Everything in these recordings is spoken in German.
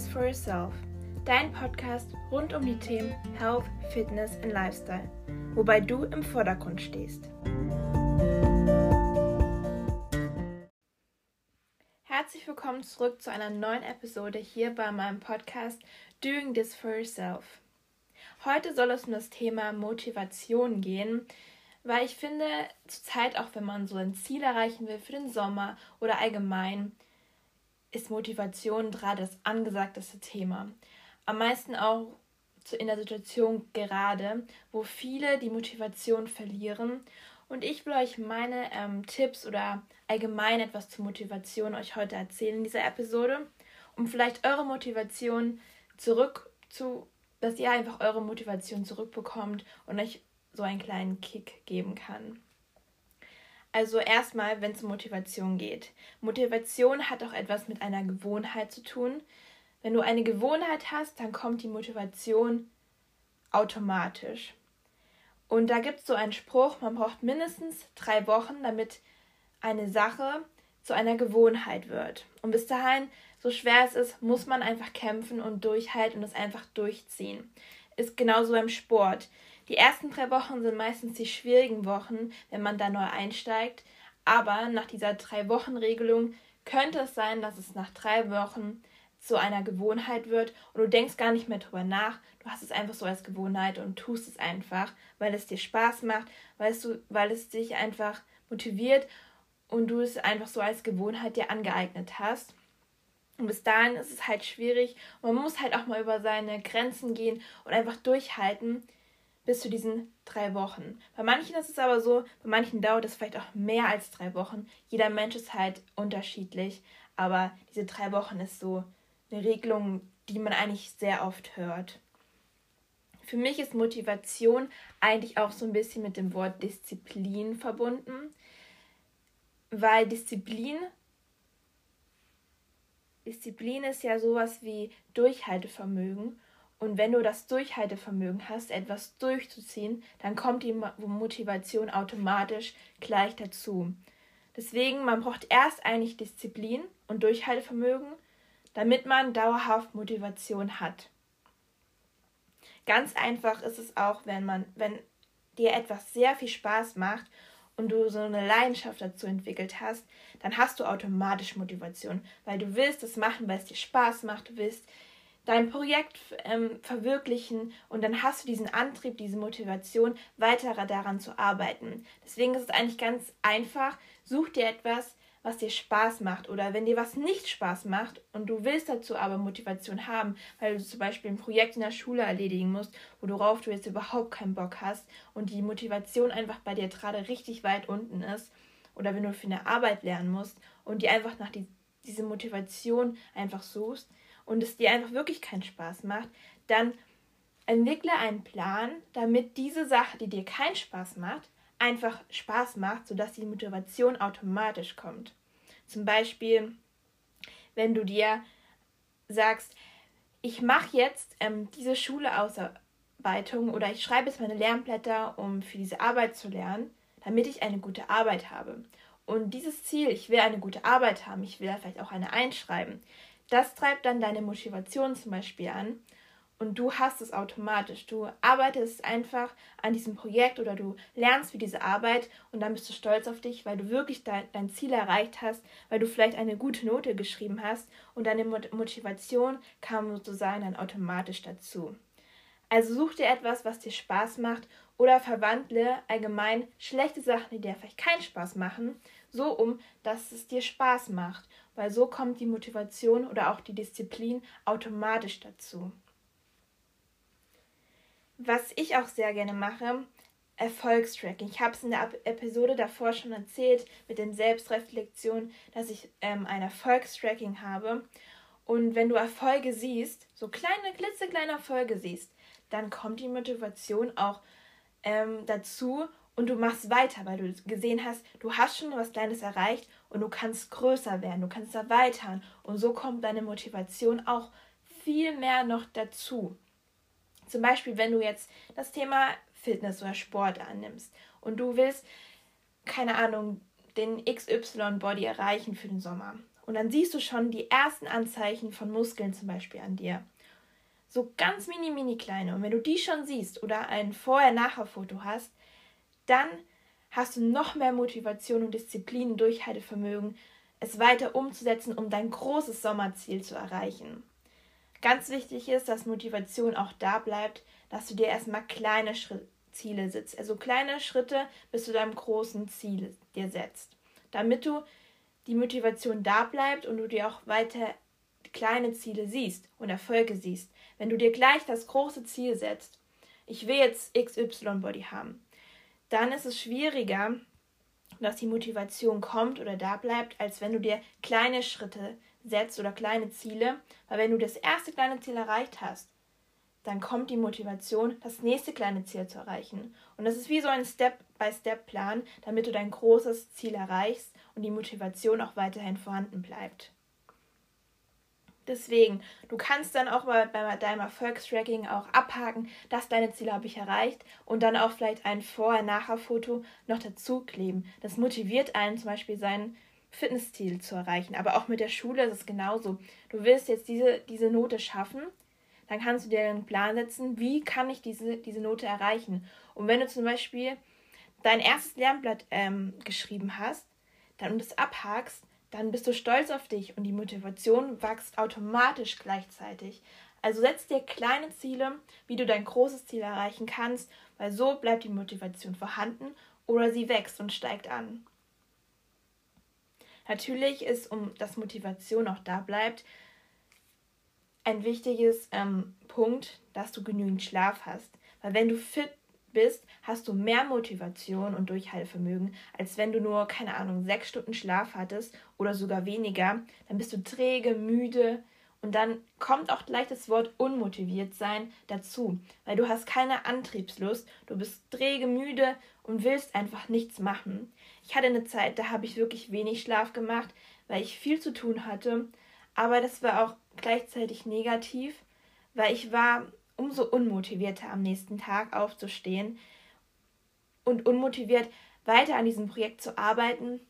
this for yourself. Dein Podcast rund um die Themen Health, Fitness und Lifestyle, wobei du im Vordergrund stehst. Herzlich willkommen zurück zu einer neuen Episode hier bei meinem Podcast Doing This for Yourself. Heute soll es um das Thema Motivation gehen, weil ich finde, zurzeit auch wenn man so ein Ziel erreichen will für den Sommer oder allgemein, ist Motivation gerade das angesagteste Thema. Am meisten auch in der Situation gerade, wo viele die Motivation verlieren. Und ich will euch meine ähm, Tipps oder allgemein etwas zur Motivation euch heute erzählen in dieser Episode, um vielleicht eure Motivation zurück zu, dass ihr einfach eure Motivation zurückbekommt und euch so einen kleinen Kick geben kann. Also erstmal, wenn es um Motivation geht. Motivation hat auch etwas mit einer Gewohnheit zu tun. Wenn du eine Gewohnheit hast, dann kommt die Motivation automatisch. Und da gibt es so einen Spruch, man braucht mindestens drei Wochen, damit eine Sache zu einer Gewohnheit wird. Und bis dahin, so schwer es ist, muss man einfach kämpfen und durchhalten und es einfach durchziehen. Ist genauso beim Sport. Die ersten drei Wochen sind meistens die schwierigen Wochen, wenn man da neu einsteigt. Aber nach dieser Drei-Wochen-Regelung könnte es sein, dass es nach drei Wochen zu einer Gewohnheit wird und du denkst gar nicht mehr drüber nach. Du hast es einfach so als Gewohnheit und tust es einfach, weil es dir Spaß macht, weil es, du, weil es dich einfach motiviert und du es einfach so als Gewohnheit dir angeeignet hast. Und bis dahin ist es halt schwierig man muss halt auch mal über seine Grenzen gehen und einfach durchhalten, bis zu diesen drei Wochen. Bei manchen ist es aber so, bei manchen dauert es vielleicht auch mehr als drei Wochen. Jeder Mensch ist halt unterschiedlich, aber diese drei Wochen ist so eine Regelung, die man eigentlich sehr oft hört. Für mich ist Motivation eigentlich auch so ein bisschen mit dem Wort Disziplin verbunden, weil Disziplin Disziplin ist ja sowas wie Durchhaltevermögen und wenn du das Durchhaltevermögen hast, etwas durchzuziehen, dann kommt die Motivation automatisch gleich dazu. Deswegen, man braucht erst eigentlich Disziplin und Durchhaltevermögen, damit man dauerhaft Motivation hat. Ganz einfach ist es auch, wenn man, wenn dir etwas sehr viel Spaß macht und du so eine Leidenschaft dazu entwickelt hast, dann hast du automatisch Motivation, weil du willst es machen, weil es dir Spaß macht, du willst dein Projekt ähm, verwirklichen und dann hast du diesen Antrieb, diese Motivation, weiter daran zu arbeiten. Deswegen ist es eigentlich ganz einfach, such dir etwas, was dir Spaß macht oder wenn dir was nicht Spaß macht und du willst dazu aber Motivation haben, weil du zum Beispiel ein Projekt in der Schule erledigen musst, worauf du jetzt überhaupt keinen Bock hast und die Motivation einfach bei dir gerade richtig weit unten ist oder wenn du für eine Arbeit lernen musst und die einfach nach die, diese Motivation einfach suchst, und es dir einfach wirklich keinen Spaß macht, dann entwickle einen Plan, damit diese Sache, die dir keinen Spaß macht, einfach Spaß macht, sodass die Motivation automatisch kommt. Zum Beispiel, wenn du dir sagst, ich mache jetzt ähm, diese Schuleausarbeitung oder ich schreibe jetzt meine Lernblätter, um für diese Arbeit zu lernen, damit ich eine gute Arbeit habe. Und dieses Ziel, ich will eine gute Arbeit haben, ich will vielleicht auch eine einschreiben, das treibt dann deine Motivation zum Beispiel an und du hast es automatisch. Du arbeitest einfach an diesem Projekt oder du lernst wie diese Arbeit und dann bist du stolz auf dich, weil du wirklich dein, dein Ziel erreicht hast, weil du vielleicht eine gute Note geschrieben hast und deine Motivation kam sozusagen dann automatisch dazu. Also such dir etwas, was dir Spaß macht oder verwandle allgemein schlechte Sachen, die dir vielleicht keinen Spaß machen, so um, dass es dir Spaß macht weil so kommt die Motivation oder auch die Disziplin automatisch dazu. Was ich auch sehr gerne mache, Erfolgstracking. Ich habe es in der Episode davor schon erzählt mit den Selbstreflexionen, dass ich ähm, ein Erfolgstracking habe. Und wenn du Erfolge siehst, so kleine, klitzekleine Erfolge siehst, dann kommt die Motivation auch ähm, dazu und du machst weiter, weil du gesehen hast, du hast schon was Kleines erreicht und du kannst größer werden, du kannst erweitern und so kommt deine Motivation auch viel mehr noch dazu. Zum Beispiel, wenn du jetzt das Thema Fitness oder Sport annimmst und du willst, keine Ahnung, den XY-Body erreichen für den Sommer Und dann siehst du schon die ersten Anzeichen von Muskeln zum Beispiel an dir. So ganz mini, mini kleine. Und wenn du die schon siehst oder ein Vorher-Nachher-Foto hast, dann hast du noch mehr Motivation und Disziplin und Durchhaltevermögen, es weiter umzusetzen, um dein großes Sommerziel zu erreichen. Ganz wichtig ist, dass Motivation auch da bleibt, dass du dir erstmal kleine Schritte Ziele setzt. Also kleine Schritte bis zu deinem großen Ziel dir setzt. Damit du die Motivation da bleibt und du dir auch weiter kleine Ziele siehst und Erfolge siehst. Wenn du dir gleich das große Ziel setzt, ich will jetzt XY Body haben, dann ist es schwieriger, dass die Motivation kommt oder da bleibt, als wenn du dir kleine Schritte setzt oder kleine Ziele, weil wenn du das erste kleine Ziel erreicht hast, dann kommt die Motivation, das nächste kleine Ziel zu erreichen. Und das ist wie so ein Step-by-Step-Plan, damit du dein großes Ziel erreichst und die Motivation auch weiterhin vorhanden bleibt. Deswegen, du kannst dann auch bei, bei deinem Erfolgstracking auch abhaken, dass deine Ziele habe ich erreicht und dann auch vielleicht ein Vorher-Nachher-Foto noch dazu kleben. Das motiviert einen zum Beispiel sein Fitnessziel zu erreichen. Aber auch mit der Schule ist es genauso. Du willst jetzt diese, diese Note schaffen, dann kannst du dir einen Plan setzen, wie kann ich diese, diese Note erreichen. Und wenn du zum Beispiel dein erstes Lernblatt ähm, geschrieben hast, dann und es abhakst, dann bist du stolz auf dich und die Motivation wächst automatisch gleichzeitig. Also setz dir kleine Ziele, wie du dein großes Ziel erreichen kannst, weil so bleibt die Motivation vorhanden oder sie wächst und steigt an. Natürlich ist, um dass Motivation auch da bleibt, ein wichtiges ähm, Punkt, dass du genügend Schlaf hast. Weil wenn du fit bist, hast du mehr Motivation und Durchhaltevermögen, als wenn du nur, keine Ahnung, sechs Stunden Schlaf hattest oder sogar weniger. Dann bist du träge, müde und dann kommt auch gleich das Wort unmotiviert sein dazu, weil du hast keine Antriebslust, du bist träge, müde und willst einfach nichts machen. Ich hatte eine Zeit, da habe ich wirklich wenig Schlaf gemacht, weil ich viel zu tun hatte, aber das war auch gleichzeitig negativ, weil ich war umso unmotivierter am nächsten Tag aufzustehen und unmotiviert weiter an diesem Projekt zu arbeiten,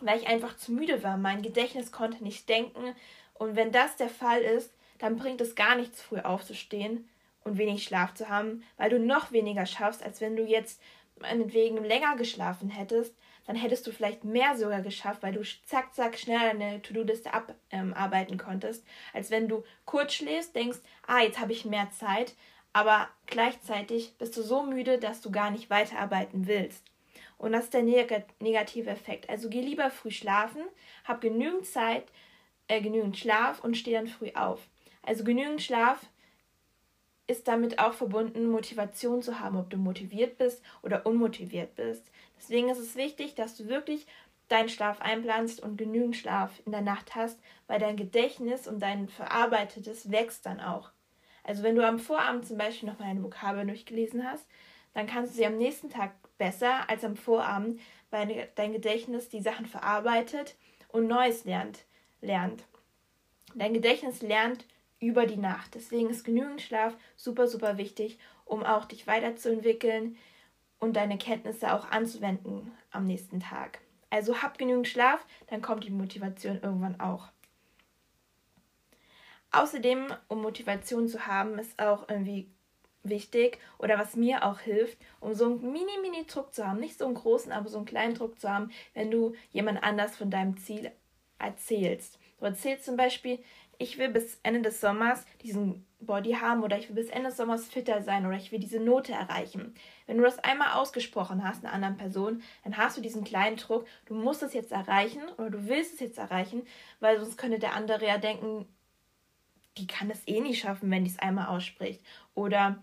weil ich einfach zu müde war. Mein Gedächtnis konnte nicht denken und wenn das der Fall ist, dann bringt es gar nichts, früh aufzustehen und wenig Schlaf zu haben, weil du noch weniger schaffst, als wenn du jetzt meinetwegen länger geschlafen hättest, dann hättest du vielleicht mehr sogar geschafft, weil du zack, zack, schnell deine To-Do-Liste abarbeiten ähm, konntest, als wenn du kurz schläfst, denkst, ah, jetzt habe ich mehr Zeit, aber gleichzeitig bist du so müde, dass du gar nicht weiterarbeiten willst. Und das ist der neg negative Effekt. Also geh lieber früh schlafen, hab genügend Zeit, äh, genügend Schlaf und steh dann früh auf. Also genügend Schlaf ist damit auch verbunden, Motivation zu haben, ob du motiviert bist oder unmotiviert bist. Deswegen ist es wichtig, dass du wirklich deinen Schlaf einplanst und genügend Schlaf in der Nacht hast, weil dein Gedächtnis und dein Verarbeitetes wächst dann auch. Also wenn du am Vorabend zum Beispiel noch mal eine Vokabel durchgelesen hast, dann kannst du sie am nächsten Tag besser als am Vorabend, weil dein Gedächtnis die Sachen verarbeitet und Neues lernt. lernt. Dein Gedächtnis lernt über die Nacht. Deswegen ist genügend Schlaf super, super wichtig, um auch dich weiterzuentwickeln, und deine Kenntnisse auch anzuwenden am nächsten Tag. Also hab genügend Schlaf, dann kommt die Motivation irgendwann auch. Außerdem, um Motivation zu haben, ist auch irgendwie wichtig oder was mir auch hilft, um so einen mini-mini-Druck zu haben, nicht so einen großen, aber so einen kleinen Druck zu haben, wenn du jemand anders von deinem Ziel erzählst. Du erzählst zum Beispiel, ich will bis Ende des Sommers diesen Body haben oder ich will bis Ende des Sommers fitter sein oder ich will diese Note erreichen. Wenn du das einmal ausgesprochen hast einer anderen Person, dann hast du diesen kleinen Druck, du musst es jetzt erreichen oder du willst es jetzt erreichen, weil sonst könnte der andere ja denken, die kann es eh nicht schaffen, wenn die es einmal ausspricht. Oder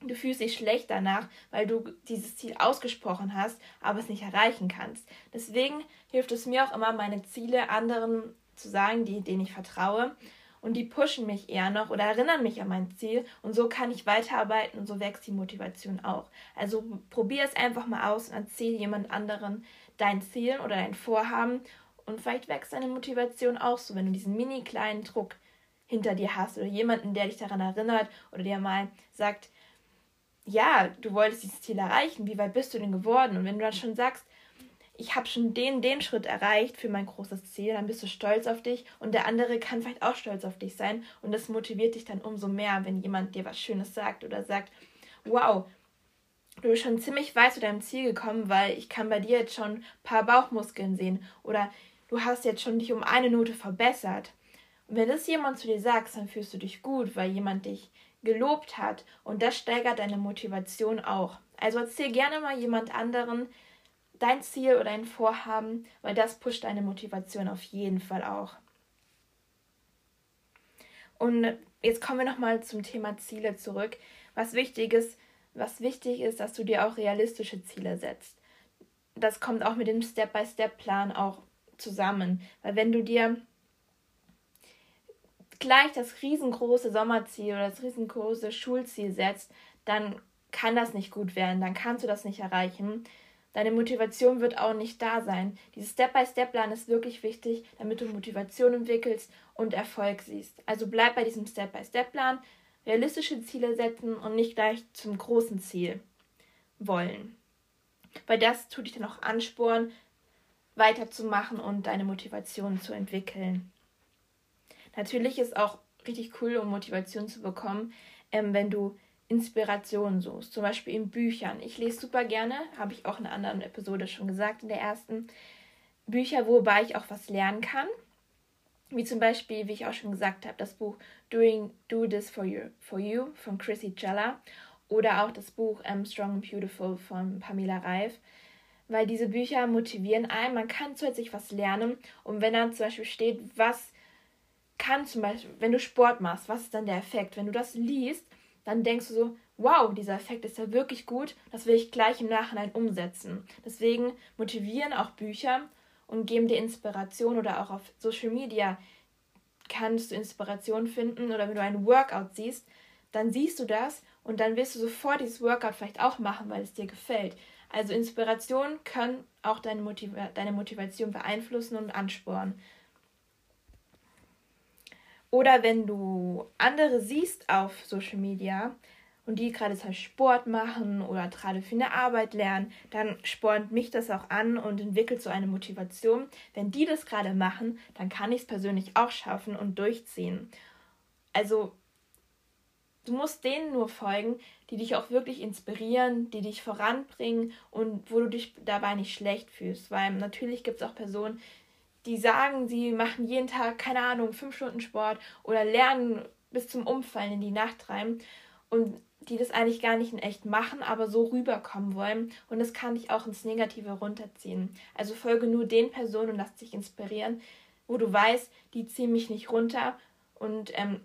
du fühlst dich schlecht danach, weil du dieses Ziel ausgesprochen hast, aber es nicht erreichen kannst. Deswegen hilft es mir auch immer, meine Ziele anderen zu sagen, die, denen ich vertraue. Und die pushen mich eher noch oder erinnern mich an mein Ziel. Und so kann ich weiterarbeiten und so wächst die Motivation auch. Also probier es einfach mal aus und erzähl jemand anderen dein Ziel oder dein Vorhaben. Und vielleicht wächst deine Motivation auch so, wenn du diesen mini kleinen Druck hinter dir hast oder jemanden, der dich daran erinnert oder der mal sagt, ja, du wolltest dieses Ziel erreichen, wie weit bist du denn geworden? Und wenn du dann schon sagst, ich habe schon den, den Schritt erreicht für mein großes Ziel, dann bist du stolz auf dich und der andere kann vielleicht auch stolz auf dich sein und das motiviert dich dann umso mehr, wenn jemand dir was Schönes sagt oder sagt, wow, du bist schon ziemlich weit zu deinem Ziel gekommen, weil ich kann bei dir jetzt schon ein paar Bauchmuskeln sehen oder du hast jetzt schon dich um eine Note verbessert. Und wenn das jemand zu dir sagt, dann fühlst du dich gut, weil jemand dich gelobt hat und das steigert deine Motivation auch. Also erzähl gerne mal jemand anderen, dein Ziel oder dein Vorhaben, weil das pusht deine Motivation auf jeden Fall auch. Und jetzt kommen wir nochmal zum Thema Ziele zurück. Was wichtig ist, was wichtig ist, dass du dir auch realistische Ziele setzt. Das kommt auch mit dem Step-by-Step-Plan auch zusammen. Weil wenn du dir gleich das riesengroße Sommerziel oder das riesengroße Schulziel setzt, dann kann das nicht gut werden, dann kannst du das nicht erreichen. Deine Motivation wird auch nicht da sein. Dieses Step-by-Step-Plan ist wirklich wichtig, damit du Motivation entwickelst und Erfolg siehst. Also bleib bei diesem Step-by-Step-Plan, realistische Ziele setzen und nicht gleich zum großen Ziel wollen. Weil das tut dich dann auch anspornen, weiterzumachen und deine Motivation zu entwickeln. Natürlich ist auch richtig cool, um Motivation zu bekommen, ähm, wenn du Inspiration suchst, zum Beispiel in Büchern. Ich lese super gerne, habe ich auch in einer anderen Episode schon gesagt, in der ersten, Bücher, wobei ich auch was lernen kann. Wie zum Beispiel, wie ich auch schon gesagt habe, das Buch Doing Do This For You, for you von Chrissy Jella oder auch das Buch um, Strong and Beautiful von Pamela Reif. Weil diese Bücher motivieren einen, man kann zusätzlich was lernen und wenn dann zum Beispiel steht, was kann zum Beispiel, wenn du Sport machst, was ist dann der Effekt? Wenn du das liest, dann denkst du so, wow, dieser Effekt ist ja wirklich gut, das will ich gleich im Nachhinein umsetzen. Deswegen motivieren auch Bücher und geben dir Inspiration oder auch auf Social Media kannst du Inspiration finden oder wenn du einen Workout siehst, dann siehst du das und dann wirst du sofort dieses Workout vielleicht auch machen, weil es dir gefällt. Also Inspiration können auch deine, Motiv deine Motivation beeinflussen und anspornen. Oder wenn du andere siehst auf Social Media und die gerade zwar Sport machen oder gerade für eine Arbeit lernen, dann spornt mich das auch an und entwickelt so eine Motivation. Wenn die das gerade machen, dann kann ich es persönlich auch schaffen und durchziehen. Also du musst denen nur folgen, die dich auch wirklich inspirieren, die dich voranbringen und wo du dich dabei nicht schlecht fühlst. Weil natürlich gibt es auch Personen, die sagen, sie machen jeden Tag, keine Ahnung, fünf Stunden Sport oder lernen bis zum Umfallen in die Nacht rein und die das eigentlich gar nicht in echt machen, aber so rüberkommen wollen. Und das kann dich auch ins Negative runterziehen. Also folge nur den Personen und lass dich inspirieren, wo du weißt, die ziehen mich nicht runter und ähm,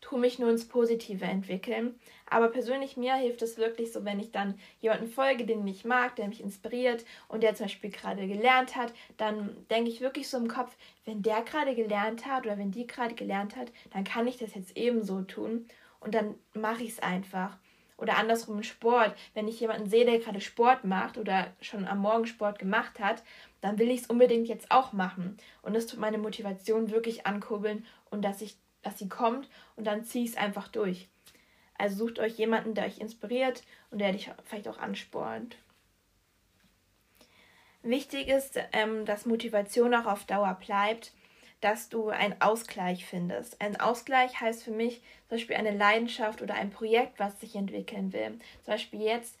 tu mich nur ins Positive entwickeln. Aber persönlich mir hilft es wirklich so, wenn ich dann jemanden folge, den ich mag, der mich inspiriert und der zum Beispiel gerade gelernt hat, dann denke ich wirklich so im Kopf, wenn der gerade gelernt hat oder wenn die gerade gelernt hat, dann kann ich das jetzt ebenso tun und dann mache ich es einfach. Oder andersrum im Sport, wenn ich jemanden sehe, der gerade Sport macht oder schon am Morgen Sport gemacht hat, dann will ich es unbedingt jetzt auch machen. Und das tut meine Motivation wirklich ankurbeln und dass ich, dass sie kommt und dann ziehe ich es einfach durch. Also sucht euch jemanden, der euch inspiriert und der dich vielleicht auch anspornt. Wichtig ist, ähm, dass Motivation auch auf Dauer bleibt, dass du einen Ausgleich findest. Ein Ausgleich heißt für mich zum Beispiel eine Leidenschaft oder ein Projekt, was sich entwickeln will. Zum Beispiel jetzt,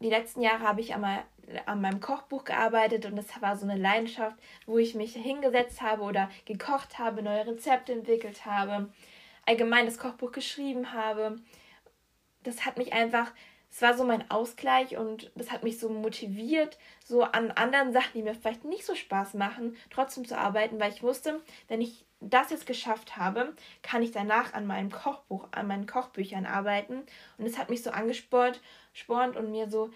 die letzten Jahre habe ich einmal an meinem Kochbuch gearbeitet und es war so eine Leidenschaft, wo ich mich hingesetzt habe oder gekocht habe, neue Rezepte entwickelt habe allgemein das Kochbuch geschrieben habe. Das hat mich einfach, es war so mein Ausgleich und das hat mich so motiviert, so an anderen Sachen, die mir vielleicht nicht so Spaß machen, trotzdem zu arbeiten, weil ich wusste, wenn ich das jetzt geschafft habe, kann ich danach an meinem Kochbuch, an meinen Kochbüchern arbeiten. Und es hat mich so angespornt spornt und mir so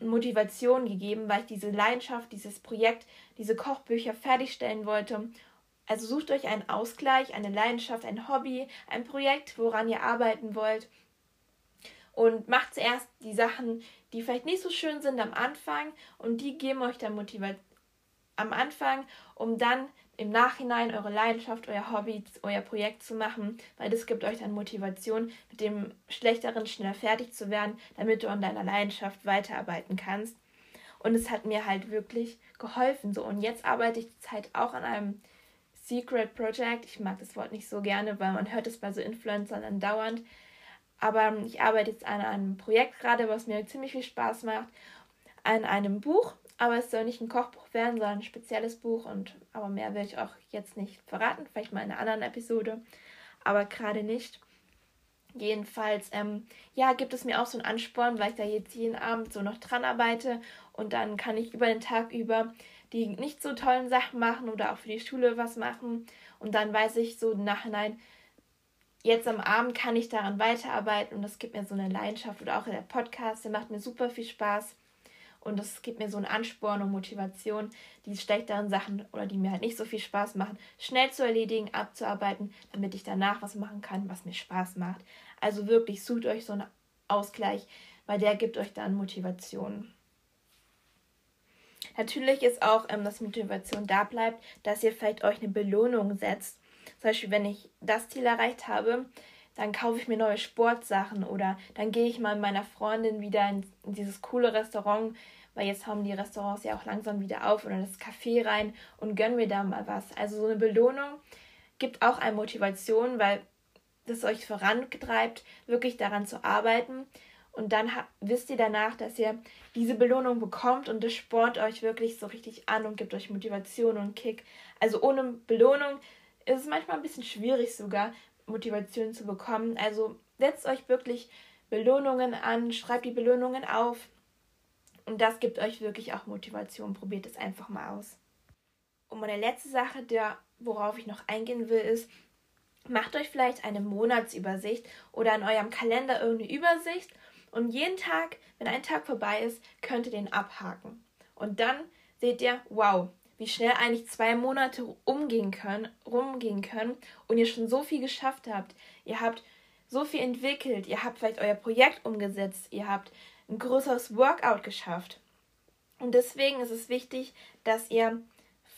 Motivation gegeben, weil ich diese Leidenschaft, dieses Projekt, diese Kochbücher fertigstellen wollte also sucht euch einen Ausgleich, eine Leidenschaft, ein Hobby, ein Projekt, woran ihr arbeiten wollt. Und macht zuerst die Sachen, die vielleicht nicht so schön sind am Anfang und die geben euch dann Motivation am Anfang, um dann im Nachhinein eure Leidenschaft, euer Hobby, euer Projekt zu machen, weil das gibt euch dann Motivation, mit dem Schlechteren schneller fertig zu werden, damit du an deiner Leidenschaft weiterarbeiten kannst. Und es hat mir halt wirklich geholfen. So. Und jetzt arbeite ich zurzeit auch an einem Secret Project. Ich mag das Wort nicht so gerne, weil man hört es bei so Influencern andauernd. Aber ich arbeite jetzt an einem Projekt gerade, was mir ziemlich viel Spaß macht. An einem Buch, aber es soll nicht ein Kochbuch werden, sondern ein spezielles Buch. Und aber mehr will ich auch jetzt nicht verraten. Vielleicht mal in einer anderen Episode. Aber gerade nicht. Jedenfalls, ähm, ja, gibt es mir auch so einen Ansporn, weil ich da jetzt jeden Abend so noch dran arbeite und dann kann ich über den Tag über die nicht so tollen Sachen machen oder auch für die Schule was machen. Und dann weiß ich so im Nachhinein, jetzt am Abend kann ich daran weiterarbeiten und das gibt mir so eine Leidenschaft. Oder auch der Podcast, der macht mir super viel Spaß. Und das gibt mir so einen Ansporn und Motivation, die schlechteren Sachen oder die mir halt nicht so viel Spaß machen, schnell zu erledigen, abzuarbeiten, damit ich danach was machen kann, was mir Spaß macht. Also wirklich, sucht euch so einen Ausgleich, weil der gibt euch dann Motivation. Natürlich ist auch, ähm, dass Motivation da bleibt, dass ihr vielleicht euch eine Belohnung setzt. Zum Beispiel, wenn ich das Ziel erreicht habe, dann kaufe ich mir neue Sportsachen oder dann gehe ich mal mit meiner Freundin wieder in, dieses coole Restaurant, weil jetzt haben die Restaurants ja auch langsam wieder auf oder das Café rein und gönnen mir da mal was. Also so eine Belohnung gibt auch eine Motivation, weil das euch vorantreibt, wirklich daran zu arbeiten und dann wisst ihr danach, dass ihr diese Belohnung bekommt und das spornt euch wirklich so richtig an und gibt euch Motivation und Kick. Also ohne Belohnung ist es manchmal ein bisschen schwierig sogar, Motivation zu bekommen. Also setzt euch wirklich Belohnungen an, schreibt die Belohnungen auf und das gibt euch wirklich auch Motivation. Probiert es einfach mal aus. Und meine letzte Sache, der, worauf ich noch eingehen will, ist, macht euch vielleicht eine Monatsübersicht oder in eurem Kalender irgendeine Übersicht und jeden Tag, wenn ein Tag vorbei ist, könnt ihr den abhaken. Und dann seht ihr, wow, wie schnell eigentlich zwei Monate umgehen können, rumgehen können und ihr schon so viel geschafft habt. Ihr habt so viel entwickelt, ihr habt vielleicht euer Projekt umgesetzt, ihr habt ein größeres Workout geschafft. Und deswegen ist es wichtig, dass ihr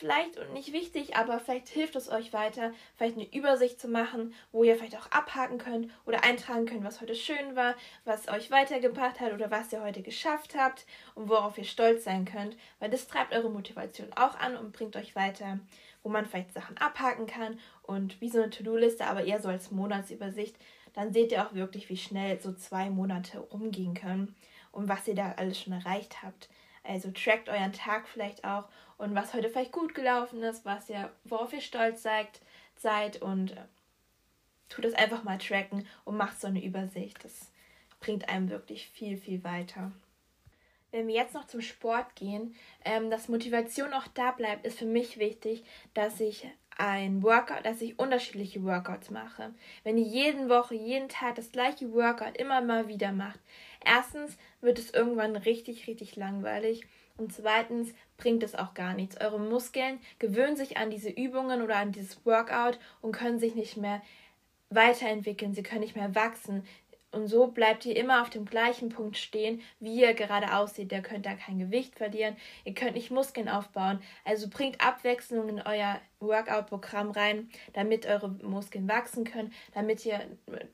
vielleicht und nicht wichtig, aber vielleicht hilft es euch weiter, vielleicht eine Übersicht zu machen, wo ihr vielleicht auch abhaken könnt oder eintragen könnt, was heute schön war, was euch weitergebracht hat oder was ihr heute geschafft habt und worauf ihr stolz sein könnt, weil das treibt eure Motivation auch an und bringt euch weiter, wo man vielleicht Sachen abhaken kann und wie so eine To-Do-Liste, aber eher so als Monatsübersicht, dann seht ihr auch wirklich, wie schnell so zwei Monate umgehen können und was ihr da alles schon erreicht habt. Also trackt euren Tag vielleicht auch und was heute vielleicht gut gelaufen ist, was ihr, worauf ihr stolz seid, seid und äh, tut es einfach mal tracken und macht so eine Übersicht. Das bringt einem wirklich viel, viel weiter. Wenn wir jetzt noch zum Sport gehen, ähm, dass Motivation auch da bleibt, ist für mich wichtig, dass ich ein Workout, dass ich unterschiedliche Workouts mache. Wenn ihr jeden Woche, jeden Tag das gleiche Workout immer mal wieder macht, erstens wird es irgendwann richtig, richtig langweilig und zweitens bringt es auch gar nichts. Eure Muskeln gewöhnen sich an diese Übungen oder an dieses Workout und können sich nicht mehr weiterentwickeln, sie können nicht mehr wachsen. Und so bleibt ihr immer auf dem gleichen Punkt stehen, wie ihr gerade aussieht. Ihr könnt da kein Gewicht verlieren, ihr könnt nicht Muskeln aufbauen. Also bringt Abwechslung in euer Workout-Programm rein, damit eure Muskeln wachsen können, damit, ihr,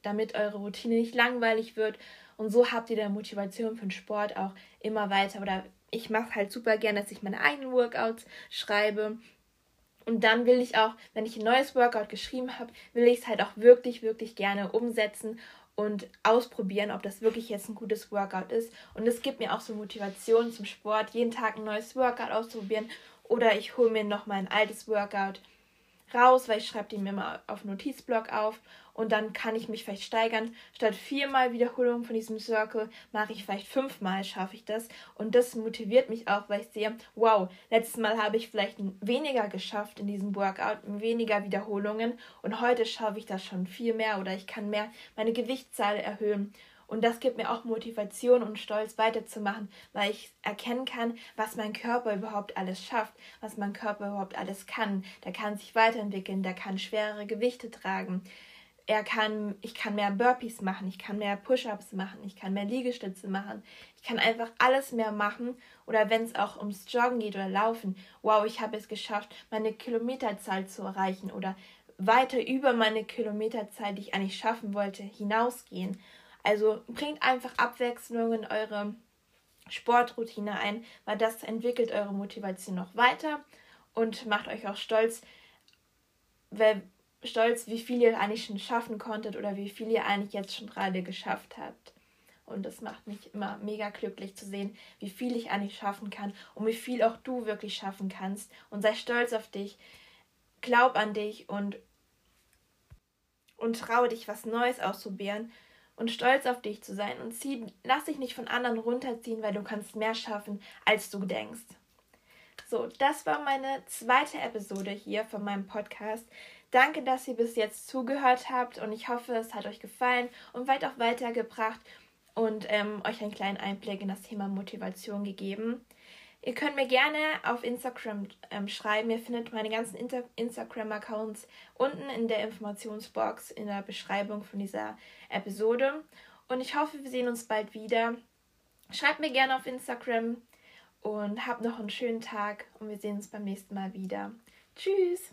damit eure Routine nicht langweilig wird. Und so habt ihr der Motivation für den Sport auch immer weiter oder ich mache halt super gerne, dass ich meine eigenen Workouts schreibe. Und dann will ich auch, wenn ich ein neues Workout geschrieben habe, will ich es halt auch wirklich, wirklich gerne umsetzen und ausprobieren, ob das wirklich jetzt ein gutes Workout ist. Und es gibt mir auch so Motivation zum Sport, jeden Tag ein neues Workout auszuprobieren. Oder ich hole mir noch mal ein altes Workout raus, weil ich schreibe die mir mal auf Notizblock auf und dann kann ich mich vielleicht steigern. Statt viermal Wiederholung von diesem Circle mache ich vielleicht fünfmal, schaffe ich das. Und das motiviert mich auch, weil ich sehe, wow, letztes Mal habe ich vielleicht weniger geschafft in diesem Workout, weniger Wiederholungen und heute schaffe ich das schon viel mehr oder ich kann mehr meine Gewichtszahl erhöhen. Und das gibt mir auch Motivation und Stolz weiterzumachen, weil ich erkennen kann, was mein Körper überhaupt alles schafft, was mein Körper überhaupt alles kann. Der kann sich weiterentwickeln, der kann schwerere Gewichte tragen. Er kann, ich kann mehr Burpees machen, ich kann mehr Push-ups machen, ich kann mehr Liegestütze machen, ich kann einfach alles mehr machen. Oder wenn es auch ums Joggen geht oder Laufen, wow, ich habe es geschafft, meine Kilometerzahl zu erreichen oder weiter über meine Kilometerzahl, die ich eigentlich schaffen wollte, hinausgehen. Also bringt einfach Abwechslung in eure Sportroutine ein, weil das entwickelt eure Motivation noch weiter und macht euch auch stolz, weil, stolz, wie viel ihr eigentlich schon schaffen konntet oder wie viel ihr eigentlich jetzt schon gerade geschafft habt. Und das macht mich immer mega glücklich zu sehen, wie viel ich eigentlich schaffen kann und wie viel auch du wirklich schaffen kannst. Und sei stolz auf dich, glaub an dich und, und traue dich, was Neues auszuprobieren und stolz auf dich zu sein. Und zieh, lass dich nicht von anderen runterziehen, weil du kannst mehr schaffen, als du denkst. So, das war meine zweite Episode hier von meinem Podcast. Danke, dass ihr bis jetzt zugehört habt und ich hoffe, es hat euch gefallen und weit auch weitergebracht und ähm, euch einen kleinen Einblick in das Thema Motivation gegeben. Ihr könnt mir gerne auf Instagram ähm, schreiben. Ihr findet meine ganzen Instagram-Accounts unten in der Informationsbox in der Beschreibung von dieser Episode. Und ich hoffe, wir sehen uns bald wieder. Schreibt mir gerne auf Instagram und habt noch einen schönen Tag und wir sehen uns beim nächsten Mal wieder. Tschüss!